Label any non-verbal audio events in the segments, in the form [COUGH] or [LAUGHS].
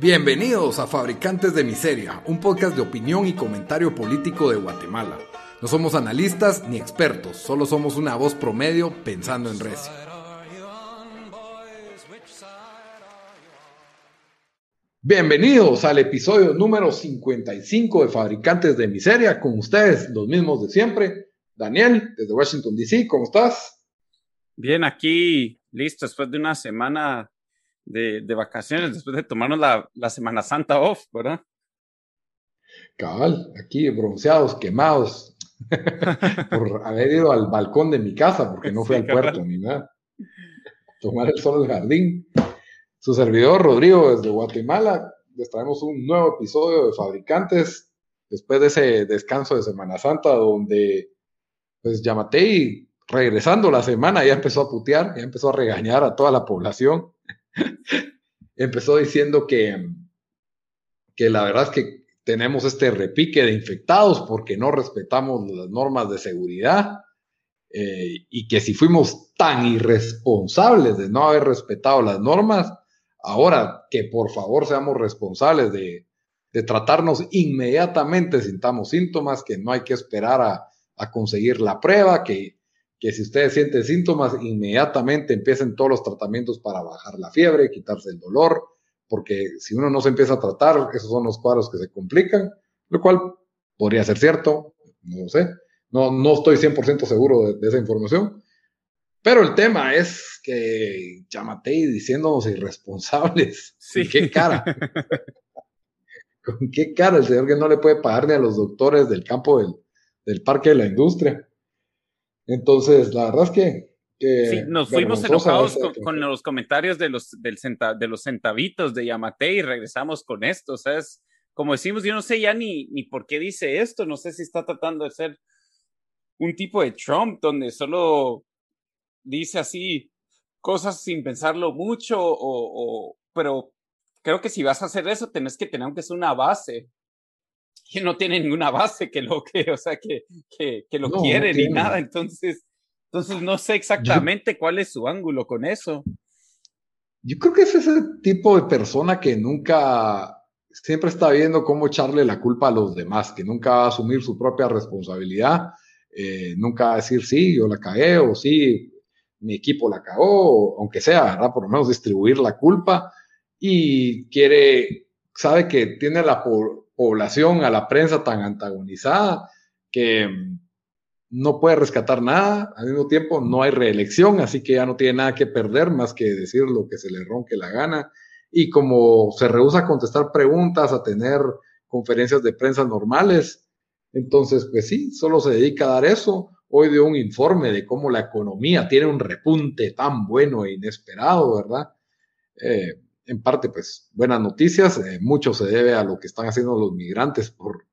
Bienvenidos a Fabricantes de Miseria, un podcast de opinión y comentario político de Guatemala. No somos analistas ni expertos, solo somos una voz promedio pensando en Recio. Bienvenidos al episodio número 55 de Fabricantes de Miseria, con ustedes, los mismos de siempre. Daniel, desde Washington, D.C., ¿cómo estás? Bien, aquí, listo, después de una semana de, vacaciones, después de tomarnos la, Semana Santa off, ¿verdad? Cabal, aquí bronceados, quemados, [LAUGHS] por haber ido al balcón de mi casa, porque no fui al puerto ni nada. Tomar el sol del jardín. Su servidor Rodrigo desde Guatemala, les traemos un nuevo episodio de Fabricantes, después de ese descanso de Semana Santa, donde pues Yamatei, regresando la semana, ya empezó a putear, ya empezó a regañar a toda la población [LAUGHS] empezó diciendo que, que la verdad es que tenemos este repique de infectados porque no respetamos las normas de seguridad eh, y que si fuimos tan irresponsables de no haber respetado las normas, ahora que por favor seamos responsables de, de tratarnos inmediatamente, sintamos síntomas, que no hay que esperar a, a conseguir la prueba, que que si ustedes sienten síntomas, inmediatamente empiecen todos los tratamientos para bajar la fiebre, quitarse el dolor, porque si uno no se empieza a tratar, esos son los cuadros que se complican, lo cual podría ser cierto, no lo sé, no, no estoy 100% seguro de, esa información, pero el tema es que Yamatei diciéndonos irresponsables, sí. qué cara? ¿Con qué cara el señor que no le puede pagar ni a los doctores del campo del, del parque de la industria? Entonces, la verdad es que... sí, nos fuimos enojados con, los comentarios de los, del de los centavitos de Yamate y regresamos con esto. O sea, es, como decimos, yo no sé ya ni, ni por qué dice esto, no sé si está tratando de ser un tipo de Trump donde solo dice así cosas sin pensarlo mucho, o, o, pero creo que si vas a hacer eso, tenés que tener aunque sea una base que no tiene ninguna base que lo que, o sea, que, que, que lo quiere ni nada. Entonces, entonces no sé exactamente cuál es su ángulo con eso. Yo creo que es ese tipo de persona que nunca, siempre está viendo cómo echarle la culpa a los demás, que nunca va a asumir su propia responsabilidad, eh, nunca va a decir sí, yo la cagué o sí, mi equipo la cagó, aunque sea, ¿verdad? Por lo menos distribuir la culpa y quiere, sabe que tiene la, población, a la prensa tan antagonizada que no puede rescatar nada, al mismo tiempo no hay reelección, así que ya no tiene nada que perder más que decir lo que se le ronque la gana. Y como se rehúsa a contestar preguntas, a tener conferencias de prensa normales, entonces, pues sí, solo se dedica a dar eso. Hoy dio un informe de cómo la economía tiene un repunte tan bueno e inesperado, ¿verdad? Eh, en parte, pues, buenas noticias. Eh, mucho se debe a lo que están haciendo los migrantes por,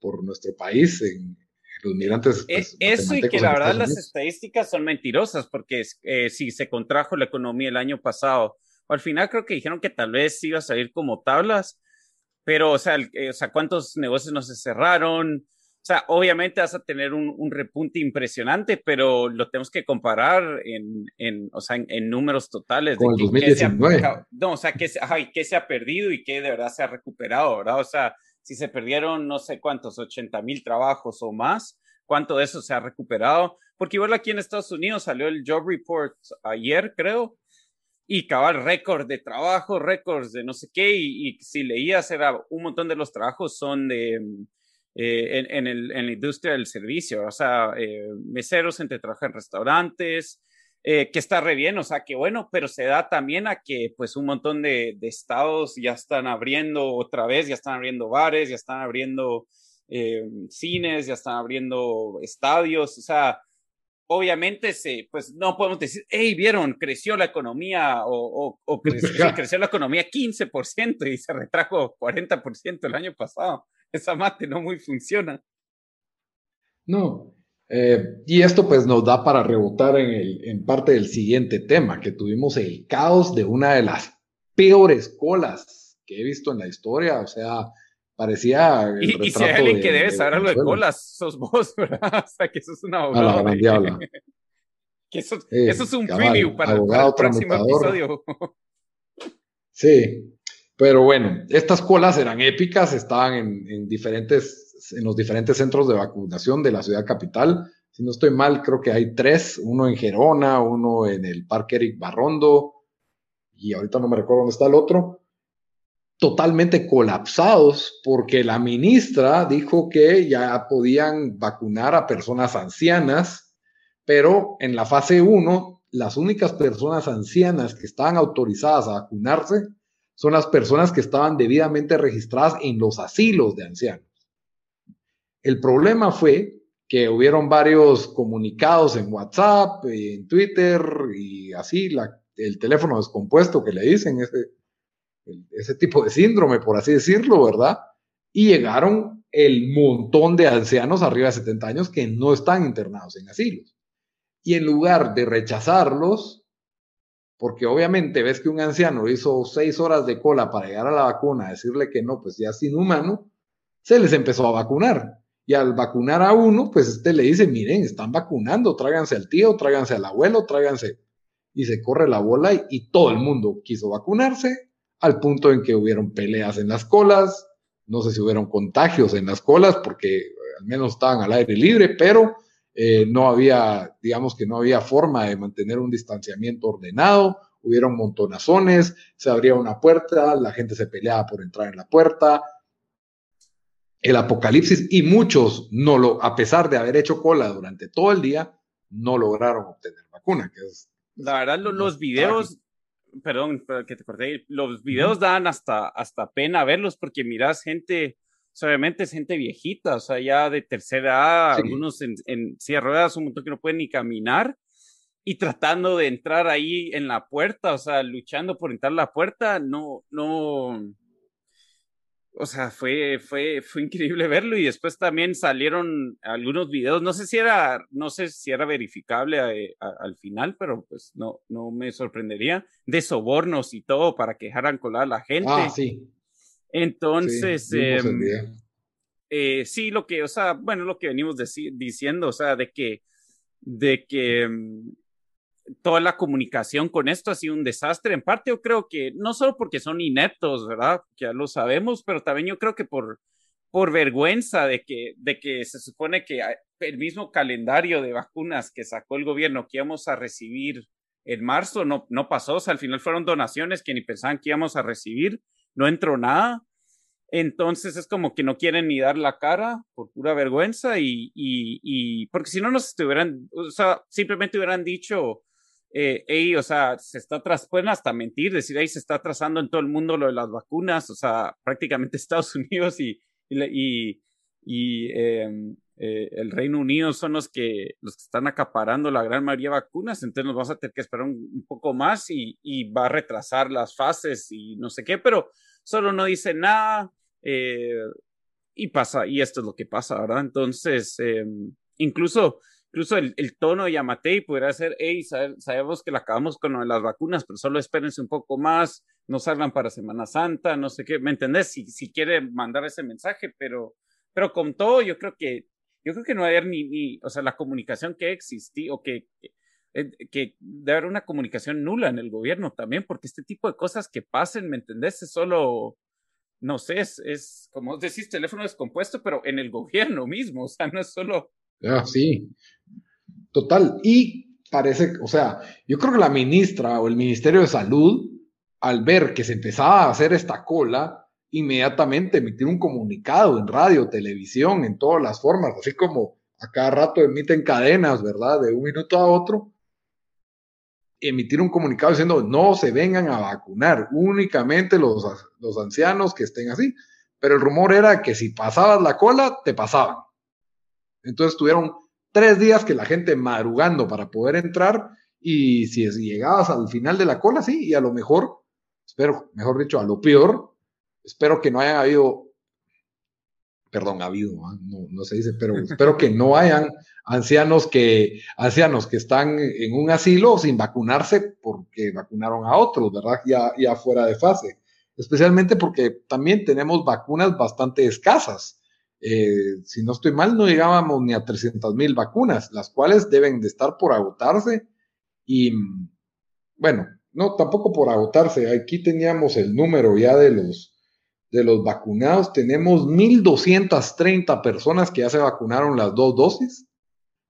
por nuestro país. En, los migrantes. Pues, eso y que la verdad las estadísticas son mentirosas, porque eh, si se contrajo la economía el año pasado, al final creo que dijeron que tal vez iba a salir como tablas, pero, o sea, eh, o sea ¿cuántos negocios no se cerraron? O sea, obviamente vas a tener un, un, repunte impresionante, pero lo tenemos que comparar en, en o sea, en, números totales. Con de el 2019. no, o sea, qué, qué se ha perdido y qué de verdad se ha recuperado, ¿verdad? O sea, si se perdieron no sé cuántos, 80 mil trabajos o más, ¿cuánto de eso se ha recuperado? Porque igual aquí en Estados Unidos salió el Job Report ayer, creo, y cabal récord de trabajo, récords de no sé qué, y, y si leías era un montón de los trabajos son de eh, en, el, en, la industria del servicio, o sea, eh, meseros, gente que trabaja en restaurantes, eh, que está re bien, o sea, que bueno, pero se da también a que pues un montón de, de estados ya están abriendo otra vez, ya están abriendo bares, ya están abriendo cines, ya están abriendo estadios, o sea, obviamente se, pues no podemos decir, hey, vieron, creció la economía o, o, creció, [LAUGHS] creció, la economía 15% y se retrajo 40% el año pasado esa mate no muy funciona. No. Eh, y esto pues nos da para rebotar en, el, en parte del siguiente tema, que tuvimos el caos de una de las peores colas que he visto en la historia, o sea, parecía el y, y si hay alguien que debe saber algo de colas, sos vos, [LAUGHS] ¿verdad? O sea, que eso es una abogado. [LAUGHS] que eso, eso, es un preview para, el próximo episodio. [LAUGHS] Sí, Pero bueno, estas colas eran épicas, estaban en, diferentes, en los diferentes centros de vacunación de la ciudad capital. Si no estoy mal, creo que hay tres, uno en Gerona, uno en el Parque Eric Barrondo, y ahorita no me recuerdo dónde está el otro, totalmente colapsados porque la ministra dijo que ya podían vacunar a personas ancianas, pero en la fase 1, las únicas personas ancianas que estaban autorizadas a vacunarse son las personas que estaban debidamente registradas en los asilos de ancianos. El problema fue que hubieron varios comunicados en WhatsApp, en Twitter y así, el teléfono descompuesto que le dicen, ese, ese tipo de síndrome, por así decirlo, ¿verdad? Y llegaron el montón de ancianos arriba de 70 años que no están internados en asilos. Y en lugar de rechazarlos, porque obviamente ves que un anciano hizo seis horas de cola para llegar a la vacuna, decirle que no, pues ya es inhumano, se les empezó a vacunar. Y al vacunar a uno, pues este le dice, miren, están vacunando, tráiganse al tío, tráiganse al abuelo, tráiganse. Y se corre la bola y, y todo el mundo quiso vacunarse, al punto en que hubieron peleas en las colas, no sé si hubieron contagios en las colas, porque al menos estaban al aire libre, pero eh, no había, digamos que no había forma de mantener un distanciamiento ordenado, hubieron montonazones, se abría una puerta, la gente se peleaba por entrar en la puerta, el apocalipsis y muchos no lo, a pesar de haber hecho cola durante todo el día, no lograron obtener vacuna, que es... La verdad, los, videos, perdón, que te corté, los videos dan hasta, hasta pena verlos porque miras gente obviamente es gente viejita, o sea, ya de tercera edad, algunos en, en silla de ruedas, un montón que no pueden ni caminar, y tratando de entrar ahí en la puerta, o sea, luchando por entrar a la puerta, no, no, o sea, fue, fue, fue increíble verlo y después también salieron algunos videos, no sé si era, no sé si era verificable eh, al final, pero pues no, no me sorprendería, de sobornos y todo para que dejaran colar a la gente. Ah, sí. Entonces, sí, em, eh, sí, lo que, o sea, bueno, lo que venimos diciendo, o sea, de que, de que em, toda la comunicación con esto ha sido un desastre. En parte, yo creo que no solo porque son ineptos, ¿verdad? Ya lo sabemos, pero también yo creo que por, por vergüenza de que, de que se supone que el mismo calendario de vacunas que sacó el gobierno que íbamos a recibir en marzo no, no pasó, o sea, al final fueron donaciones que ni pensaban que íbamos a recibir no entró nada. Entonces es como que no quieren ni dar la cara por pura vergüenza y, y, y porque si no nos estuvieran, o sea, simplemente hubieran dicho, eh, o sea, se está tras, pueden hasta mentir, decir, ahí se está trazando en todo el mundo lo de las vacunas, o sea, [LAUGHS] prácticamente Estados Unidos y, y, y em, eh, el Reino Unido son los que, los que están acaparando la gran mayoría de vacunas, entonces nos vamos a tener que esperar un, poco más y, y, va a retrasar las fases y no sé qué, pero solo no dice nada eh, y pasa, y esto es lo que pasa, ¿verdad? Entonces, eh, incluso, incluso el, tono de Yamatei podría ser, hey, sabemos que la acabamos con las vacunas, pero solo espérense un poco más, no salgan para Semana Santa, no sé qué, ¿me entendés? Si, si quiere mandar ese mensaje, pero pero con todo, yo creo que yo creo que no va a haber ni, ni o sea, la comunicación que existía o que, que, eh, que, debe haber una comunicación nula en el gobierno también, porque este tipo de cosas que pasen, ¿me entendés? Es solo, no sé, es, es como decís, teléfono descompuesto, pero en el gobierno mismo, o sea, no es solo... Ah, sí, total. Y parece, o sea, yo creo que la ministra o el Ministerio de Salud, al ver que se empezaba a hacer esta cola, inmediatamente emitir un comunicado en radio, televisión, en todas las formas, así como a cada rato emiten cadenas, ¿verdad? De un minuto a otro, emitir un comunicado diciendo no se vengan a vacunar, únicamente los, los ancianos que estén así. Pero el rumor era que si pasabas la cola, te pasaban. Entonces tuvieron tres días que la gente madrugando para poder entrar y si llegabas al final de la cola, sí, y a lo mejor, espero, mejor dicho, a lo peor, espero que no hayan habido, perdón, ha habido, ¿ah? no, no se dice, pero [LAUGHS] espero que no hayan ancianos que, ancianos que están en un asilo sin vacunarse porque vacunaron a otros, ¿verdad? Ya, ya fuera de fase. Especialmente porque también tenemos vacunas bastante escasas. Eh, si no estoy mal, no llegábamos ni a 300 mil vacunas, las cuales deben de estar por agotarse. Y bueno, no, tampoco por agotarse, aquí teníamos el número ya de los, de los vacunados, tenemos 1.230 personas que ya se vacunaron las dos dosis,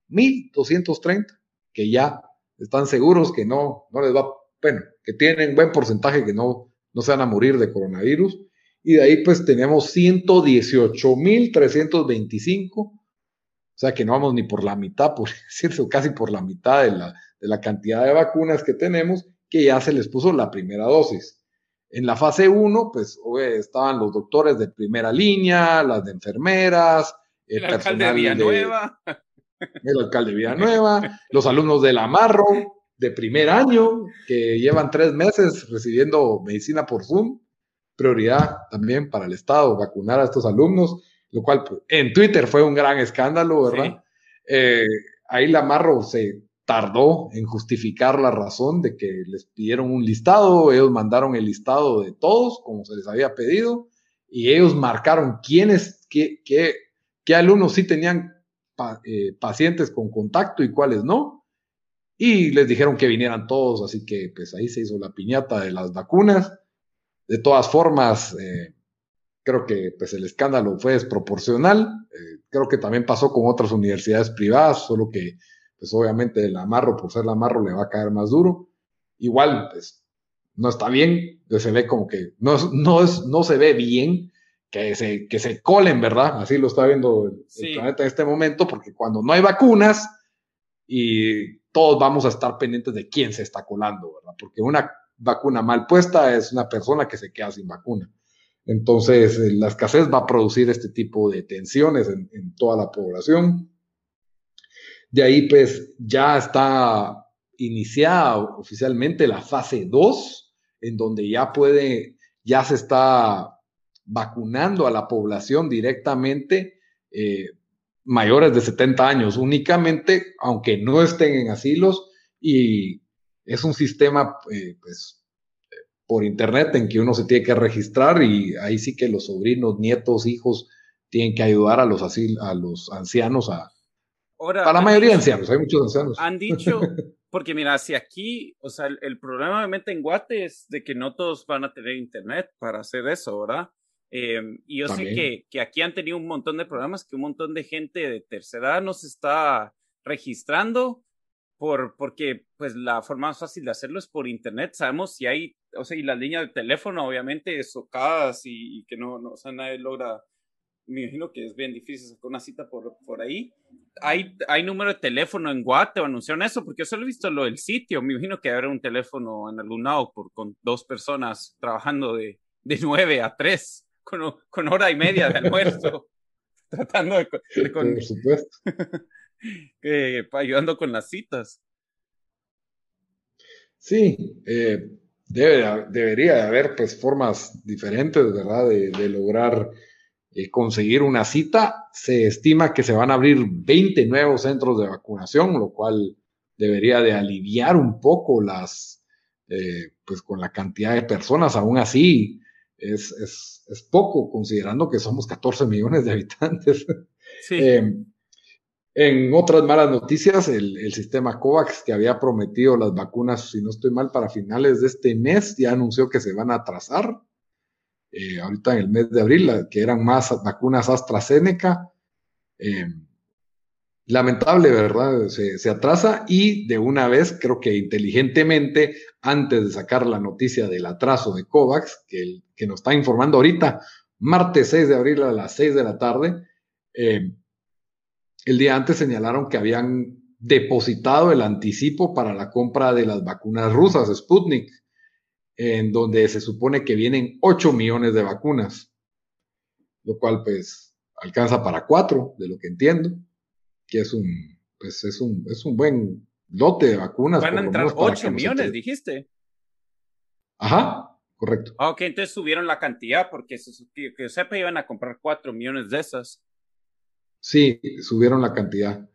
1.230 que ya están seguros que no, no les va, bueno, que tienen buen porcentaje que no, no se van a morir de coronavirus. Y de ahí pues tenemos 118.325, o sea que no vamos ni por la mitad, por [LAUGHS] decirse, casi por la mitad de la, de la cantidad de vacunas que tenemos, que ya se les puso la primera dosis. En la fase 1, pues estaban los doctores de primera línea, las de enfermeras, el, alcalde de Villanueva. el alcalde de Villanueva, [LAUGHS] los alumnos del Amarro de primer año, que llevan tres meses recibiendo medicina por Zoom. Prioridad también para el Estado vacunar a estos alumnos, lo cual pues, en Twitter fue un gran escándalo, ¿verdad? Eh, ahí el Amarro se tardó en justificar la razón de que les pidieron un listado, ellos mandaron el listado de todos, como se les había pedido, y ellos marcaron quiénes, qué, qué, qué alumnos sí tenían eh, pacientes con contacto y cuáles no, y les dijeron que vinieran todos, así que pues ahí se hizo la piñata de las vacunas. De todas formas, eh, creo que pues el escándalo fue desproporcional, eh, creo que también pasó con otras universidades privadas, solo que pues obviamente el amarro, por ser el amarro, le va a caer más duro. Igual, pues, no está bien, se ve como que no, no, es, no se ve bien que se, que se colen, ¿verdad? Así lo está viendo el, planeta en este momento, porque cuando no hay vacunas y todos vamos a estar pendientes de quién se está colando, ¿verdad? Porque una vacuna mal puesta es una persona que se queda sin vacuna. Entonces, eh, la escasez va a producir este tipo de tensiones en, toda la población. De ahí, pues, ya está iniciada oficialmente la fase 2, en donde ya puede, ya se está vacunando a la población directamente eh, mayores de 70 años, únicamente, aunque no estén en asilos, y es un sistema, eh, pues, por internet en que uno se tiene que registrar y ahí sí que los sobrinos, nietos, hijos tienen que ayudar a los, a los ancianos a, para la mayoría de ancianos, hay muchos ancianos. Han dicho, [LAUGHS] porque mira, si aquí, o sea, el, problema obviamente en Guate es de que no todos van a tener internet para hacer eso, ¿verdad? Em, y yo sé que, que, aquí han tenido un montón de programas que un montón de gente de tercera edad no se está registrando por, porque pues la forma más fácil de hacerlo es por internet. Sabemos si hay, o sea, y las líneas de teléfono obviamente socadas y, y que no, no, o sea, nadie logra me imagino que es bien difícil sacar una cita por, por ahí. ¿Hay, ¿Hay número de teléfono en Guate o anunciaron eso? Porque yo solo he visto lo del sitio. Me imagino que habrá un teléfono en algún lado por, con dos personas trabajando de, de 9 a 3, con, con hora y media de [LAUGHS] almuerzo. tratando de... por supuesto. [LAUGHS] [LAUGHS] ayudando con las citas. Sí, eh, debe, debería de haber pues formas diferentes, ¿verdad? De, de lograr eh, conseguir una cita. Se estima que se van a abrir 20 nuevos centros de vacunación, lo cual debería de aliviar un poco las, eh, pues con la cantidad de personas. Aún así, es, es, es, poco, considerando que somos 14 millones de habitantes. [LAUGHS] Em, en otras malas noticias, el, sistema COVAX que había prometido las vacunas, si no estoy mal, para finales de este mes, ya anunció que se van a atrasar. Eh, ahorita en el mes de abril, que eran más vacunas AstraZeneca. Eh, lamentable, ¿verdad? Se, atrasa y de una vez, creo que inteligentemente, antes de sacar la noticia del atraso de COVAX, que, que nos está informando ahorita, martes 6 de abril a las 6 de la tarde, eh, el día antes señalaron que habían depositado el anticipo para la compra de las vacunas rusas, Sputnik en donde se supone que vienen 8 millones de vacunas, lo cual pues alcanza para 4, de lo que entiendo, que es un, pues es un, es un buen lote de vacunas. Van a entrar 8 millones, dijiste. Ajá, correcto. Ah, ok, entonces subieron la cantidad, porque que, que sepa iban a comprar 4 millones de esas. Sí, subieron la cantidad.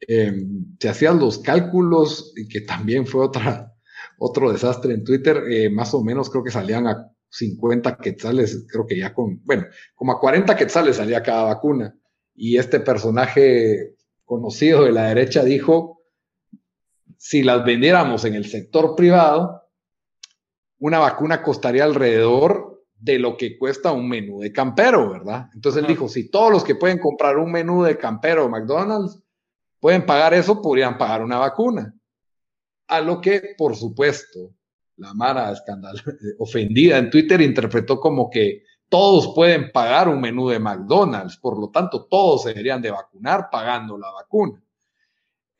Em, se hacían los cálculos, y que también fue otra, [LAUGHS] otro desastre en Twitter, eh, más o menos creo que salían a 50 quetzales, creo que ya con, bueno, como a 40 quetzales salía cada vacuna. Y este personaje conocido de la derecha dijo, si las vendiéramos en el sector privado, una vacuna costaría alrededor de lo que cuesta un menú de campero, ¿verdad? Entonces él dijo, si todos los que pueden comprar un menú de campero de McDonald's pueden pagar eso, podrían pagar una vacuna. A lo que, por supuesto, la Mara escandal [LAUGHS] ofendida en Twitter interpretó como que todos pueden pagar un menú de McDonald's, por lo tanto todos se deberían de vacunar pagando la vacuna.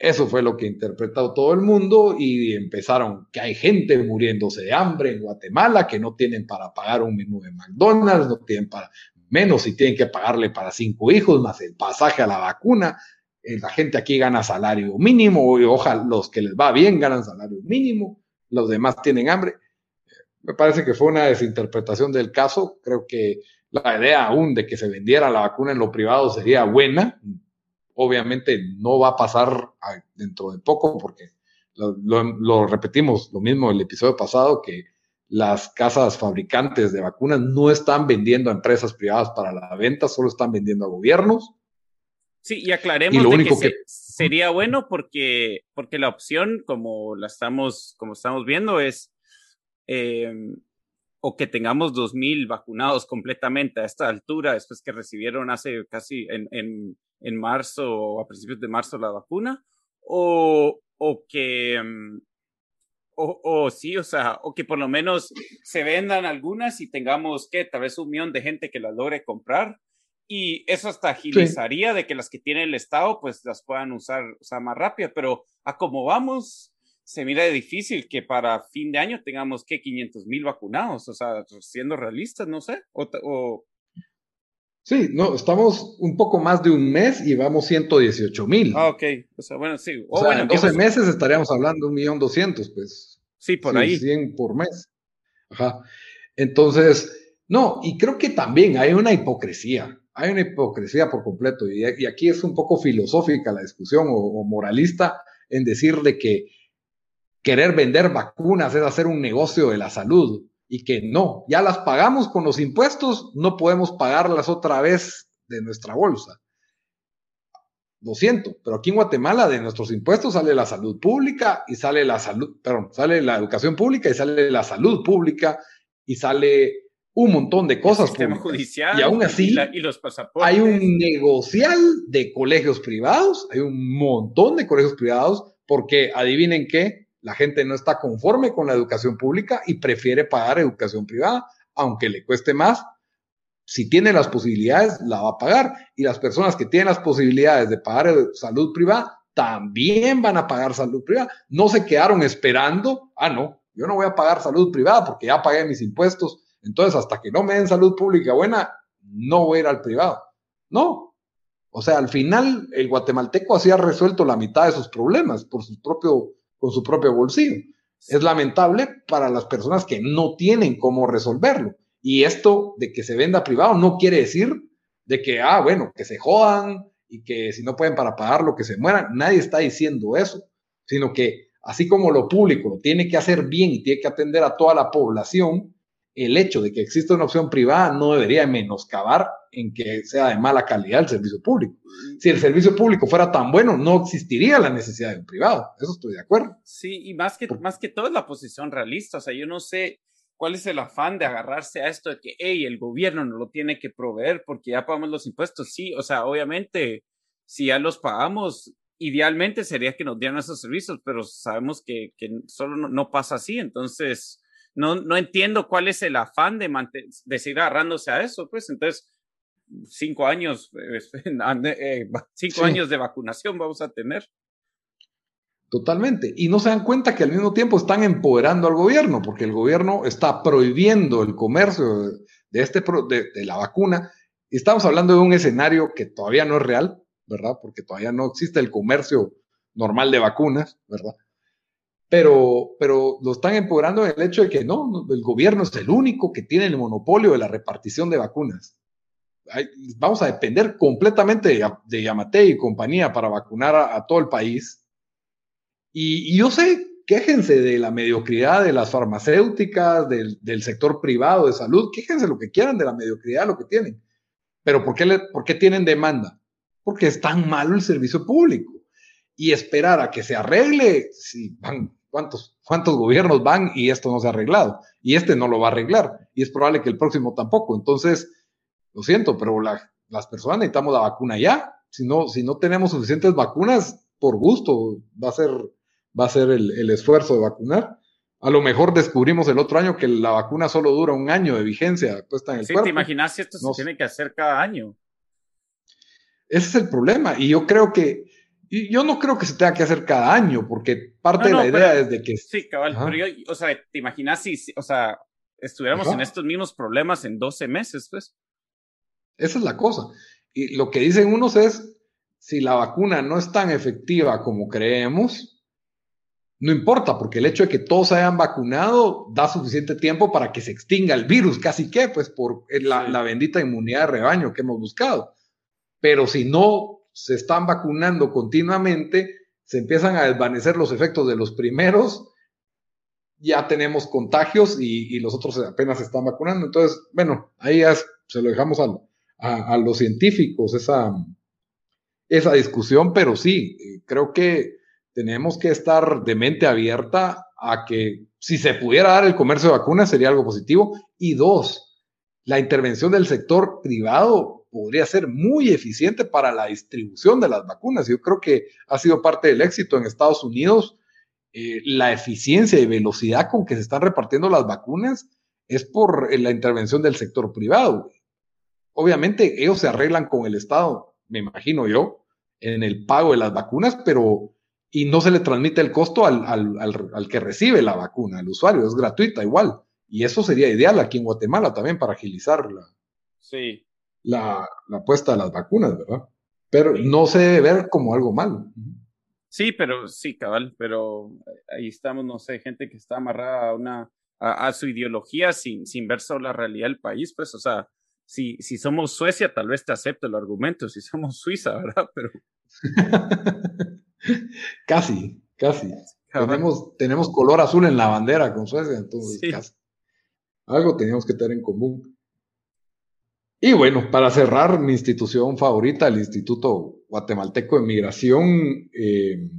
Eso fue lo que interpretó todo el mundo y empezaron que hay gente muriéndose de hambre en Guatemala que no tienen para pagar un menú de McDonald's, no tienen para menos si tienen que pagarle para cinco hijos más el pasaje a la vacuna. Eh, la gente aquí gana salario mínimo, y ojalá los que les va bien ganan salario mínimo, los demás tienen hambre. Me parece que fue una desinterpretación del caso. Creo que la idea aún de que se vendiera la vacuna en lo privado sería buena. Obviamente no va a pasar dentro de poco porque lo, repetimos, lo mismo el episodio pasado, que las casas fabricantes de vacunas no están vendiendo a empresas privadas para la venta, solo están vendiendo a gobiernos. Sí, y aclaremos lo único que, sería bueno porque, porque la opción, como la estamos, como estamos viendo, es eh, o que tengamos 2.000 vacunados completamente a esta altura, después que recibieron hace casi en, en, en marzo o a principios de marzo la vacuna, o, o que, mm, o, o, sí, o sea, o que por lo menos se vendan algunas y tengamos que tal vez un millón de gente que las logre comprar. Y eso hasta agilizaría de que las que tiene el Estado pues las puedan usar, o sea, más rápido, pero a como vamos, se mira difícil que para fin de año tengamos que 500 mil vacunados, o sea, siendo realistas, no sé, o, Sí, no, estamos un poco más de un mes y vamos 118 mil. Ah, ok. O sea, bueno, sí. O, sea, en 12 meses estaríamos hablando de un millón doscientos, pues. Sí, por ahí. 100 por mes. Ajá. Entonces, no, y creo que también hay una hipocresía. Hay una hipocresía por completo. Y, aquí es un poco filosófica la discusión o, o moralista en decir de que querer vender vacunas es hacer un negocio de la salud y que no, ya las pagamos con los impuestos, no podemos pagarlas otra vez de nuestra bolsa. Lo siento, pero aquí en Guatemala de nuestros impuestos sale la salud pública y sale la salud, perdón, sale la educación pública y sale la salud pública y sale un montón de cosas. El judicial y aún así y, los pasaportes. hay un negocial de colegios privados, hay un montón de colegios privados porque adivinen qué, la gente no está conforme con la educación pública y prefiere pagar educación privada, aunque le cueste más. Si tiene las posibilidades, la va a pagar. Y las personas que tienen las posibilidades de pagar salud privada, también van a pagar salud privada. No se quedaron esperando, ah, no, yo no voy a pagar salud privada porque ya pagué mis impuestos. Entonces, hasta que no me den salud pública buena, no voy a ir al privado. No. O sea, al final, el guatemalteco así ha resuelto la mitad de sus problemas por su propio con su propio bolsillo. Es lamentable para las personas que no tienen cómo resolverlo. Y esto de que se venda privado no quiere decir de que, ah, bueno, que se jodan y que si no pueden para pagarlo, que se mueran. Nadie está diciendo eso, sino que así como lo público lo tiene que hacer bien y tiene que atender a toda la población, el hecho de que exista una opción privada no debería menoscabar en que sea de mala calidad el servicio público. Si el servicio público fuera tan bueno, no existiría la necesidad de un privado. Eso estoy de acuerdo. Sí, y más que, más que todo es la posición realista. O sea, yo no sé cuál es el afán de agarrarse a esto de que, hey, el gobierno no lo tiene que proveer porque ya pagamos los impuestos. Sí, o sea, obviamente, si ya los pagamos, idealmente sería que nos dieran esos servicios, pero sabemos que, que solo no, no pasa así. Entonces, no, no entiendo cuál es el afán de, de seguir agarrándose a eso, pues entonces cinco años, eh, [LAUGHS] cinco años de vacunación vamos a tener. Totalmente. Y no se dan cuenta que al mismo tiempo están empoderando al gobierno, porque el gobierno está prohibiendo el comercio de, este, de, de la vacuna. Estamos hablando de un escenario que todavía no es real, ¿verdad? Porque todavía no existe el comercio normal de vacunas, ¿verdad? pero, pero lo están empoderando en el hecho de que no, el gobierno es el único que tiene el monopolio de la repartición de vacunas. Vamos a depender completamente de, Yamate y compañía para vacunar a, todo el país. Y, yo sé, quéjense de la mediocridad de las farmacéuticas, del, del, sector privado de salud, quéjense lo que quieran de la mediocridad, lo que tienen. Pero ¿por qué, le, ¿por qué tienen demanda? Porque es tan malo el servicio público y esperar a que se arregle, si van, ¿cuántos, ¿cuántos gobiernos van y esto no se ha arreglado? Y este no lo va a arreglar. Y es probable que el próximo tampoco. Entonces, lo siento, pero las personas necesitamos la vacuna ya. Si no, si no tenemos suficientes vacunas, por gusto va a ser, va a ser el, el esfuerzo de vacunar. A lo mejor descubrimos el otro año que la vacuna solo dura un año de vigencia puesta en el sí, ¿Te imaginas si esto se tiene que hacer cada año? Ese es el problema. Y yo creo que, y yo no creo que se tenga que hacer cada año, porque parte de la idea es de que. Sí, cabal, pero yo, o sea, ¿te imaginas si, o sea, estuviéramos en estos mismos problemas en 12 meses, pues? Esa es la cosa. Y lo que dicen unos es, si la vacuna no es tan efectiva como creemos, no importa, porque el hecho de que todos se hayan vacunado da suficiente tiempo para que se extinga el virus, casi que, pues por la, bendita inmunidad de rebaño que hemos buscado. Pero si no se están vacunando continuamente, se empiezan a desvanecer los efectos de los primeros, ya tenemos contagios y, los otros apenas se están vacunando. Entonces, bueno, ahí ya se lo dejamos a, los científicos esa, esa discusión, pero sí, creo que tenemos que estar de mente abierta a que si se pudiera dar el comercio de vacunas sería algo positivo. Y dos, la intervención del sector privado podría ser muy eficiente para la distribución de las vacunas. Yo creo que ha sido parte del éxito en Estados Unidos. Eh, la eficiencia y velocidad con que se están repartiendo las vacunas es por eh, la intervención del sector privado. Obviamente ellos se arreglan con el Estado, me imagino yo, en el pago de las vacunas, pero y no se le transmite el costo al, al, que recibe la vacuna, al usuario, es gratuita igual. Y eso sería ideal aquí en Guatemala también para agilizar la, sí. la, la puesta de las vacunas, ¿verdad? Pero no se debe ver como algo malo. Sí, pero sí, cabal, pero ahí estamos, no sé, gente que está amarrada a una a, su ideología sin, sin ver solo la realidad del país, pues, o sea, si, si somos Suecia, tal vez te acepto el argumento, si somos Suiza, ¿verdad? Pero [LAUGHS] casi, casi. Tenemos, tenemos color azul en la bandera con Suecia, entonces casi. Algo teníamos que tener en común. Y bueno, para cerrar, mi institución favorita, el Instituto Guatemalteco de Migración, eh,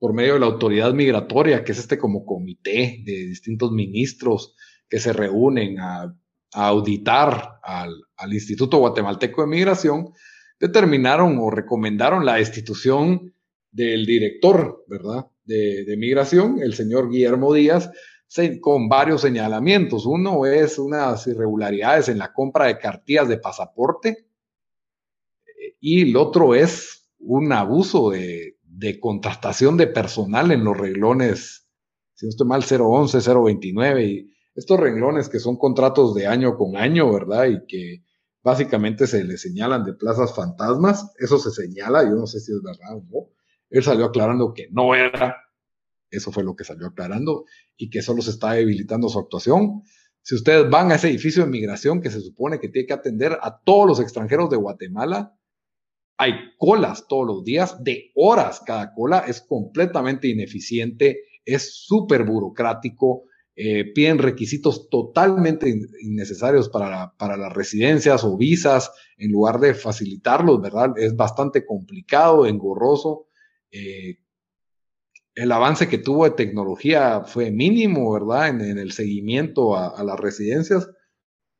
por medio de la autoridad migratoria, que es este como comité de distintos ministros que se reúnen a, auditar al, Instituto Guatemalteco de Migración, determinaron o recomendaron la destitución del director, ¿verdad? De, migración, el señor Guillermo Díaz, con varios señalamientos. Uno es unas irregularidades en la compra de cartillas de pasaporte y el otro es un abuso de, de contratación de personal en los reglones, si no estoy mal, 011, 029 y estos renglones que son contratos de año con año, ¿verdad? Y que básicamente se le señalan de plazas fantasmas, eso se señala, yo no sé si es verdad o no. Él salió aclarando que no era, eso fue lo que salió aclarando, y que solo se está debilitando su actuación. Si ustedes van a ese edificio de migración que se supone que tiene que atender a todos los extranjeros de Guatemala, hay colas todos los días, de horas cada cola, es completamente ineficiente, es súper burocrático, eh, piden requisitos totalmente innecesarios para, para, las residencias o visas, en lugar de facilitarlos, ¿verdad? Es bastante complicado, engorroso. Eh, el avance que tuvo de tecnología fue mínimo, ¿verdad? En, el seguimiento a, las residencias.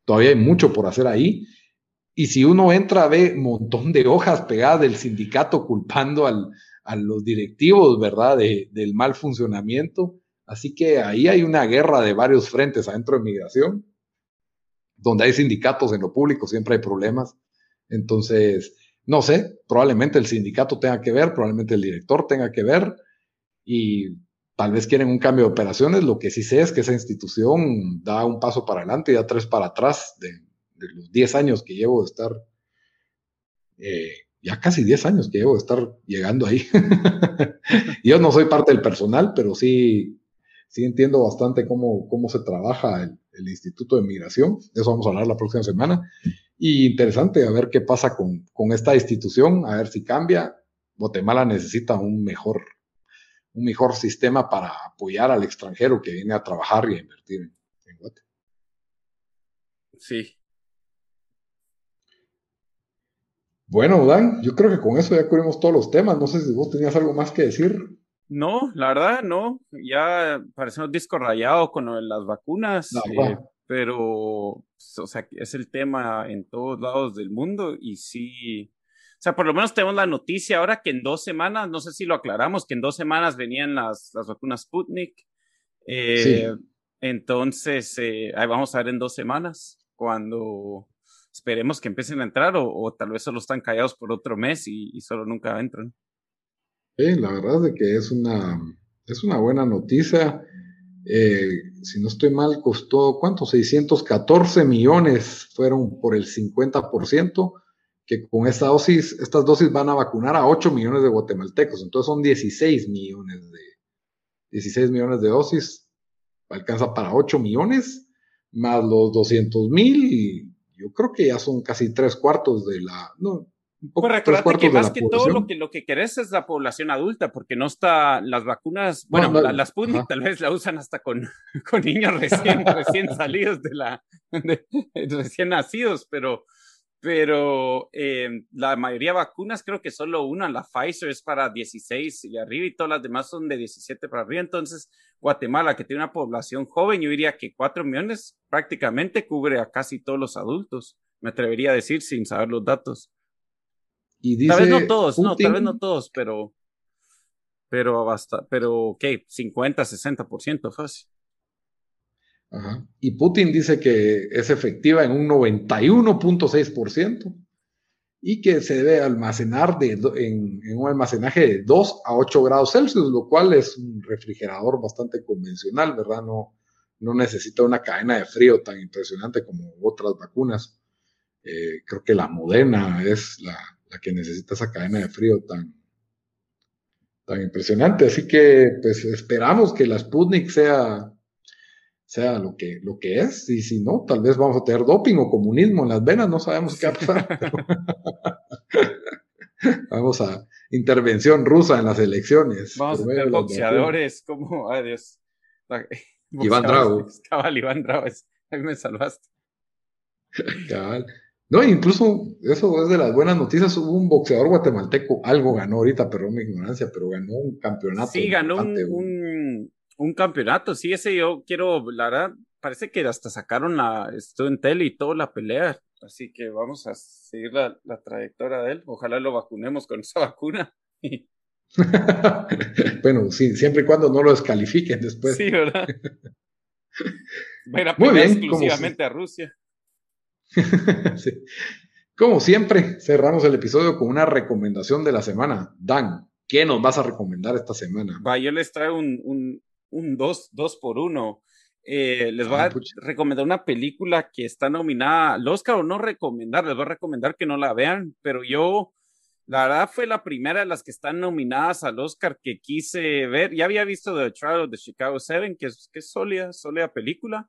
Todavía hay mucho por hacer ahí. Y si uno entra, ve un montón de hojas pegadas del sindicato culpando al, a los directivos, ¿verdad? del mal funcionamiento Así que ahí hay una guerra de varios frentes adentro de migración, donde hay sindicatos en lo público, siempre hay problemas. Entonces, no sé, probablemente el sindicato tenga que ver, probablemente el director tenga que ver y tal vez quieren un cambio de operaciones. Lo que sí sé es que esa institución da un paso para adelante y da tres para atrás de, los 10 años que llevo de estar, eh, ya casi 10 años que llevo de estar llegando ahí. [LAUGHS] Yo no soy parte del personal, pero sí sí entiendo bastante cómo, cómo se trabaja el, Instituto de Migración. De eso vamos a hablar la próxima semana. Y interesante a ver qué pasa con, con esta institución, a ver si cambia. Guatemala necesita un mejor, un mejor sistema para apoyar al extranjero que viene a trabajar y a invertir en, en Guatemala. Sí. Bueno, Dan, yo creo que con eso ya cubrimos todos los temas. No sé si vos tenías algo más que decir. No, la verdad, no. Ya parecemos disco rayado con las vacunas, eh, pero, o sea, es el tema en todos lados del mundo y sí, o sea, por lo menos tenemos la noticia ahora que en dos semanas, no sé si lo aclaramos, que en dos semanas venían las, las vacunas Sputnik. Eh, entonces, eh, ahí vamos a ver en dos semanas cuando esperemos que empiecen a entrar o, tal vez solo están callados por otro mes y, solo nunca entran. Sí, la verdad es que es una, es una buena noticia. Eh, si no estoy mal, costó, ¿cuánto? 614 millones fueron por el 50% que con esta dosis, estas dosis van a vacunar a 8 millones de guatemaltecos, entonces son 16 millones de, 16 millones de dosis, alcanza para 8 millones, más los 200 mil, yo creo que ya son casi tres cuartos de la, no, pues que más que todo lo que, lo que querés es la población adulta, porque no está, las vacunas, bueno, las Sputnik tal vez la usan hasta con, [LAUGHS] con niños recién, recién [LAUGHS] salidos de la, recién nacidos, pero pero eh, la mayoría de vacunas creo que solo una, la Pfizer es para 16 y arriba y todas las demás son de 17 para arriba. Entonces, Guatemala, que tiene una población joven, yo diría que 4 millones prácticamente cubre a casi todos los adultos. Me atrevería a decir sin saber los datos. Y tal vez no todos, no, tal vez no todos, pero, pero basta, pero, ¿qué? 50, 60% fácil. Y Putin dice que es efectiva en un 91.6% y que se debe almacenar de, en, un almacenaje de 2 a 8 grados Celsius, lo cual es un refrigerador bastante convencional, ¿verdad? No, no necesita una cadena de frío tan impresionante como otras vacunas. Eh, creo que la Moderna es la, la, que necesita esa cadena de frío tan, tan impresionante. Así que pues esperamos que la Sputnik sea sea lo que, lo que es, y si no, tal vez vamos a tener doping o comunismo en las venas, no sabemos qué pasar. [LAUGHS] [LAUGHS] vamos a intervención rusa en las elecciones. Vamos a tener boxeadores como, adiós. [LAUGHS] Iván Drago. Cabal, Iván Drago, ahí me salvaste. Cabal. No, incluso eso es de las buenas noticias. Hubo un boxeador guatemalteco, algo ganó ahorita, perdón mi ignorancia, pero ganó un campeonato. Sí, ganó un, un campeonato, sí, ese yo quiero, la verdad, parece que hasta sacaron la, esto en tele y toda la pelea, así que vamos a seguir la, trayectoria de él, ojalá lo vacunemos con esa [LAUGHS] vacuna. [LAUGHS] bueno, sí, siempre y cuando no lo descalifiquen después. Sí, ¿verdad? [LAUGHS] Muy bien, exclusivamente a Rusia. [LAUGHS] Como siempre, cerramos el episodio con una recomendación de la semana. Dan, ¿qué nos vas a recomendar esta semana? Va, yo les traigo un, un dos, dos por uno. Eh, les voy a recomendar una película que está nominada al Oscar o no recomendar, les voy a recomendar que no la vean, pero yo, la verdad fue la primera de las que están nominadas al Oscar que quise ver. Ya había visto The Trial of the Chicago Seven, que es, que es sólida, sólida película,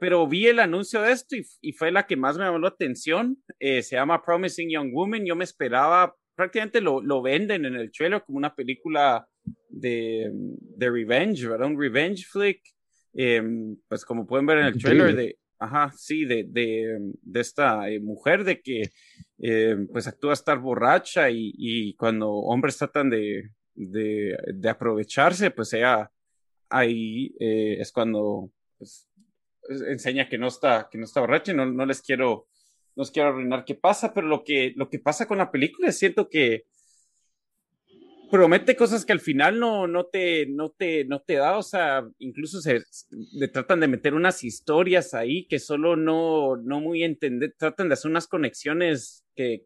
pero vi el anuncio de esto y, fue la que más me llamó la atención. Eh, se llama Promising Young Woman. Yo me esperaba, prácticamente lo, lo venden en el trailer como una película de, de Revenge, ¿verdad? Un Revenge flick. Em, pues como pueden ver en el trailer de, ajá, sí, de, de, de esta eh, mujer de que em, pues actúa estar borracha y, y cuando hombres tratan de, de, de, aprovecharse, pues ella ahí eh, es cuando pues, enseña que no está, que no está borracha y no, no les quiero, no quiero arruinar qué pasa, pero lo que, lo que pasa con la película es cierto que promete cosas que al final no, no, te, no, te, no te da, o sea, incluso se tratan de meter unas historias ahí que solo no, no muy entender, tratan de hacer unas conexiones que,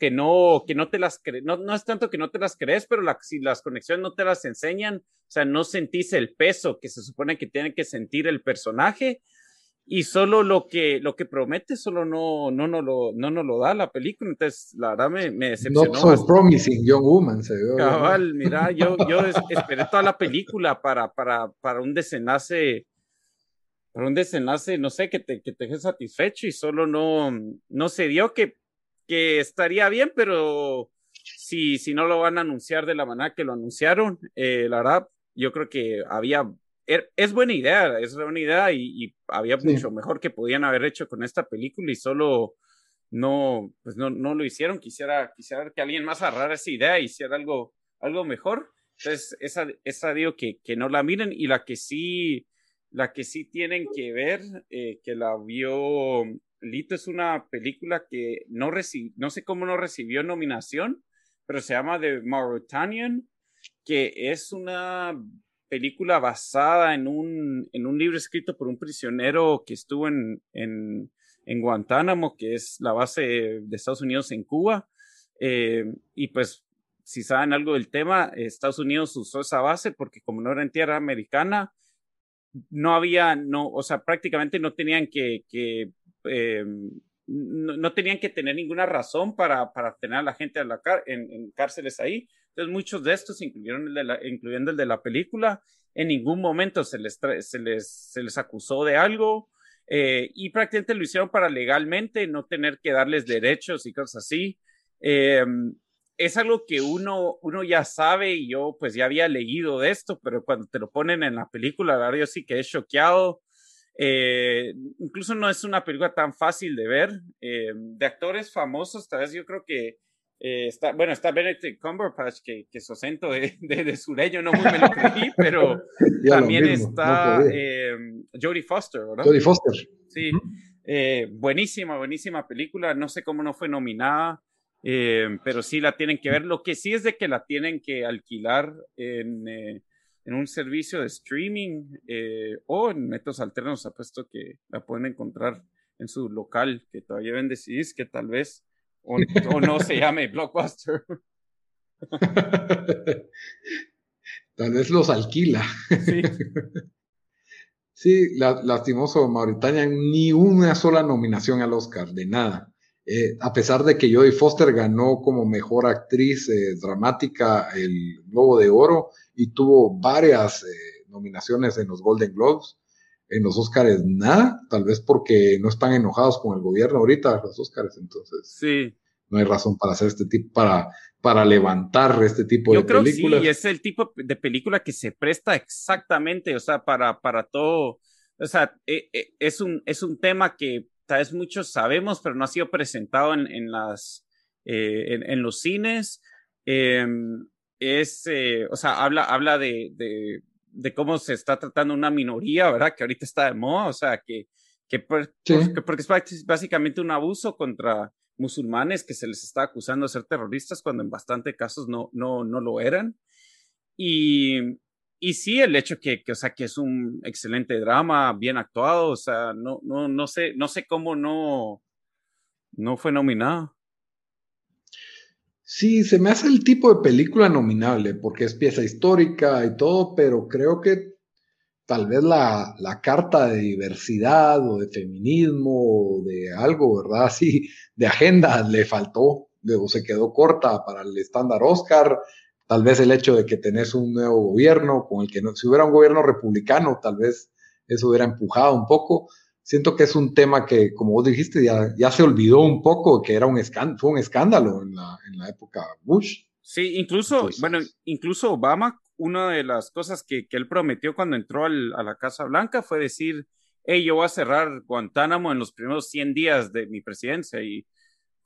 que no, que no te las crees, no, no es tanto que no te las crees, pero la, si las conexiones no te las enseñan, o sea, no sentís el peso que se supone que tiene que sentir el personaje, y solo lo que, lo que promete solo no, no, no, lo, no nos lo da la película, entonces la verdad me, me decepcionó. Not so promising young woman, se. Cabal, mira, yo, [LAUGHS] yo esperé toda la película para, para, para un desenlace, para un desenlace, no sé, que te, que te deje satisfecho y solo no, no se dio que, que estaría bien, pero si, si no lo van a anunciar de la manera que lo anunciaron, eh, la verdad, yo creo que había Er, es buena idea, es buena idea y, había mucho mejor que podían haber hecho con esta película y solo no, pues no, no lo hicieron. Quisiera, quisiera que alguien más agarrara esa idea y hiciera algo, algo mejor. Entonces, esa, esa digo que, que no la miren y la que sí, la que sí tienen que ver, eh, que la vio Lito, es una película que no recibió, no sé cómo no recibió nominación, pero se llama The Mauritanian, que es una película basada en un, en un libro escrito por un prisionero que estuvo en, en, en Guantánamo, que es la base de Estados Unidos en Cuba. Eh, y pues, si saben algo del tema, Estados Unidos usó esa base porque como no era en tierra americana, no había, no, o sea, prácticamente no tenían que, que eh, no, tenían que tener ninguna razón para, para tener a la gente a la en, cárceles ahí. Entonces, muchos de estos, incluyeron el de la, incluyendo el de la película, en ningún momento se les, se les, se les acusó de algo eh, y prácticamente lo hicieron para legalmente no tener que darles derechos y cosas así. Eh, es algo que uno, uno ya sabe y yo pues ya había leído de esto, pero cuando te lo ponen en la película, la verdad yo sí que he choqueado. Eh, incluso no es una película tan fácil de ver. Eh, de actores famosos, tal vez yo creo que eh, está, bueno, está Benedict Cumberbatch, que, que su acento de, de, sureño no muy me lo creí, [LAUGHS] pero también está Jodie Foster, ¿verdad? Jodie Foster. Sí, buenísima, buenísima película. No sé cómo no fue nominada. Eh, pero sí la tienen que ver. Lo que sí es de que la tienen que alquilar en, eh, en un servicio de streaming eh, o en métodos alternos. Apuesto que la pueden encontrar en su local, que todavía ven decidir que tal vez o, no se llame Blockbuster. [LAUGHS] tal vez los alquila. Sí. [LAUGHS] Sí, lastimoso Mauritania, ni una sola nominación al Oscar, de nada. Eh, a pesar de que Jodie Foster ganó como mejor actriz eh, dramática el Globo de Oro y tuvo varias eh, nominaciones en los Golden Globes, en los Oscars nada, tal vez porque no están enojados con el gobierno ahorita los Oscars, entonces sí. no hay razón para hacer este tipo, para, para levantar este tipo de películas. Yo creo sí, es el tipo de película que se presta exactamente, o sea, para, para todo, o sea, es un, es un tema que tal vez muchos sabemos, pero no ha sido presentado en, en las, eh, en, los cines. Em, es, eh, o sea, habla, habla de, de, de, cómo se está tratando una minoría, ¿verdad? Que ahorita está de moda, o sea, que, que, porque es básicamente un abuso contra musulmanes que se les está acusando de ser terroristas cuando en bastantes casos no, no, no lo eran. Y, y sí, el hecho que, que, o sea, que es un excelente drama, bien actuado, o sea, no, no, no sé, no sé cómo no, no fue nominado. Sí, se me hace el tipo de película nominable, porque es pieza histórica y todo, pero creo que tal vez la, la carta de diversidad o de feminismo o de algo, ¿verdad? [LAUGHS] Así, de agenda le faltó, luego se quedó corta para el estándar Oscar Tal vez el hecho de que tenés un nuevo gobierno con el que no, si hubiera un gobierno republicano, tal vez eso hubiera empujado un poco. Siento que es un tema que, como vos dijiste, ya, ya se olvidó un poco, que era un escándalo, fue un escándalo en la, en la época Bush. Sí, incluso, bueno, incluso Obama, una de las cosas que, que él prometió cuando entró al, a la Casa Blanca fue decir, hey, yo voy a cerrar Guantánamo en los primeros 100 días de mi presidencia y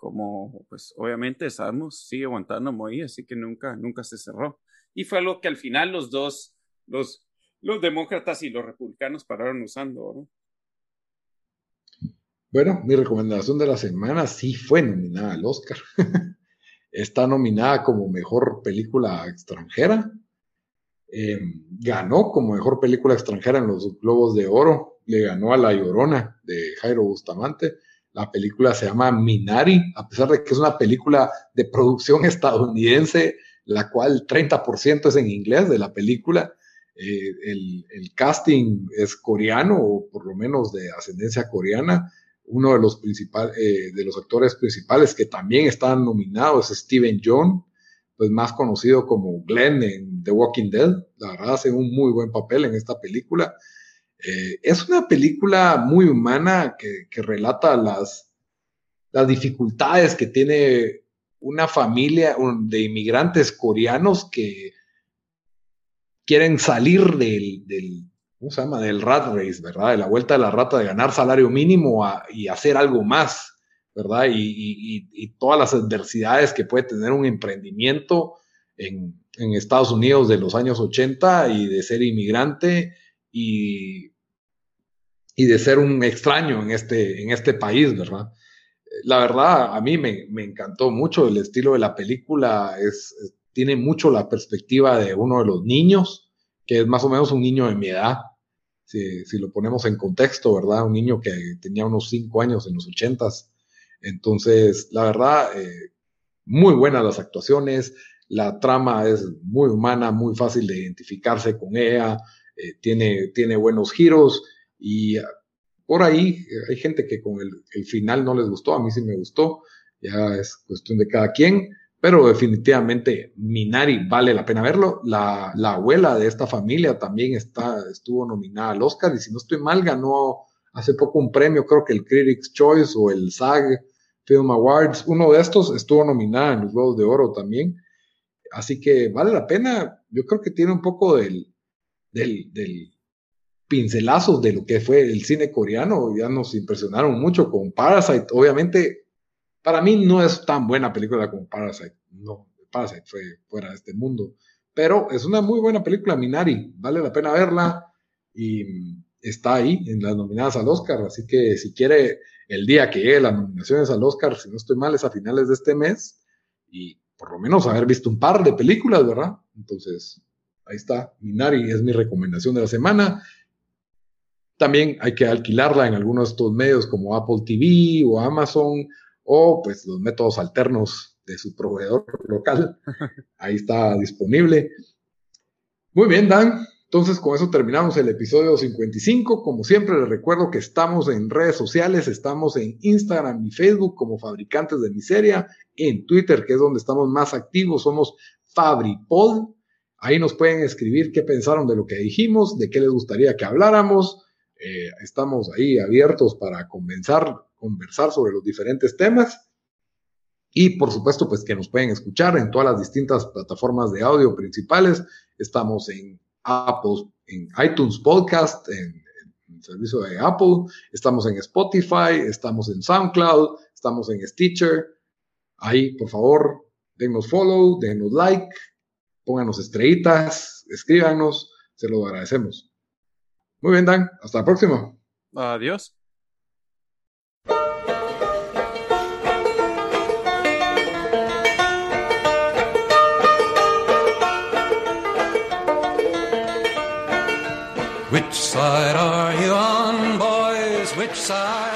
como pues obviamente sabemos, sigue aguantando ahí, así que nunca, nunca se cerró. Y fue algo que al final los dos, los, los demócratas y los republicanos pararon usando, Bueno, mi recomendación de la semana sí fue nominada al Oscar. [LAUGHS] Está nominada como mejor película extranjera. Em, ganó como mejor película extranjera en los Globos de Oro. Le ganó a La Llorona de Jairo Bustamante la película se llama Minari, a pesar de que es una película de producción [LAUGHS] estadounidense, la cual 30% es en inglés de la película. Eh, el, casting es coreano, o por lo menos de ascendencia coreana. Uno de los, principales, eh, de los actores principales que también están nominados es Steven John, pues más conocido como Glenn en The Walking Dead. La verdad hace un muy buen papel en esta película. Eh, es una película muy humana que, relata las, las dificultades que tiene una familia de inmigrantes coreanos que quieren salir del, del, ¿cómo se llama? Del rat race, ¿verdad? De la vuelta de la rata de ganar salario mínimo y hacer algo más, ¿verdad? Y, y, todas las adversidades que puede tener un emprendimiento en, en, Estados Unidos de los años 80 y de ser inmigrante y, y de ser un extraño en este, en este país, ¿verdad? La verdad, a mí me, me encantó mucho el estilo de la película, es, tiene mucho la perspectiva de uno de los niños, que es más o menos un niño de mi edad, si, si lo ponemos en contexto, ¿verdad? Un niño que tenía unos cinco años en los ochentas. Entonces, la verdad, eh, muy buenas las actuaciones, la trama es muy humana, muy fácil de identificarse con ella, eh, tiene, tiene buenos giros y por ahí hay gente que con el, el, final no les gustó, a mí sí me gustó, ya es cuestión de cada quien, pero definitivamente Minari vale la pena verlo. La, la abuela de esta familia también está, estuvo nominada al Oscar y si no estoy mal ganó hace poco un premio, creo que el Critics Choice o el SAG Film Awards, uno de estos estuvo nominada en los Globos de Oro también. Así que vale la pena. Yo creo que tiene un poco del, del, del pincelazo de lo que fue el cine coreano. Ya nos impresionaron mucho con Parasite. Obviamente, para mí no es tan buena película como Parasite. No, Parasite fue fuera de este mundo. Pero es una muy buena película, Minari. Vale la pena verla. Y está ahí en las nominadas al Oscar. Así que si quiere el día que llegue las nominaciones al Oscar, si no estoy mal, es a finales de este mes. Y por lo menos haber visto un par de películas, ¿verdad? Entonces, ahí está, Minari es mi recomendación de la semana. También hay que alquilarla en algunos de estos medios como Apple TV o Amazon o pues los métodos alternos de su proveedor local. [LAUGHS] Ahí está disponible. Muy bien, Dan. Entonces, con eso terminamos el episodio 55. Como siempre, les recuerdo que estamos en redes sociales, estamos en Instagram y Facebook como Fabricantes de Miseria, en Twitter, que es donde estamos más activos, somos FabriPod. Ahí nos pueden escribir qué pensaron de lo que dijimos, de qué les gustaría que habláramos. Eh, estamos ahí abiertos para conversar, conversar sobre los diferentes temas. Y por supuesto, pues que nos pueden escuchar en todas las distintas plataformas de audio principales. Estamos en Apple, en iTunes Podcast, en, el servicio de Apple, estamos en Spotify, estamos en SoundCloud, estamos en Stitcher. Ahí, por favor, denos follow, denos like, pónganos estrellitas, escríbanos, se lo agradecemos. Muy bien, Dan, hasta la próxima. Adiós. Which side are you on, boys? Which side?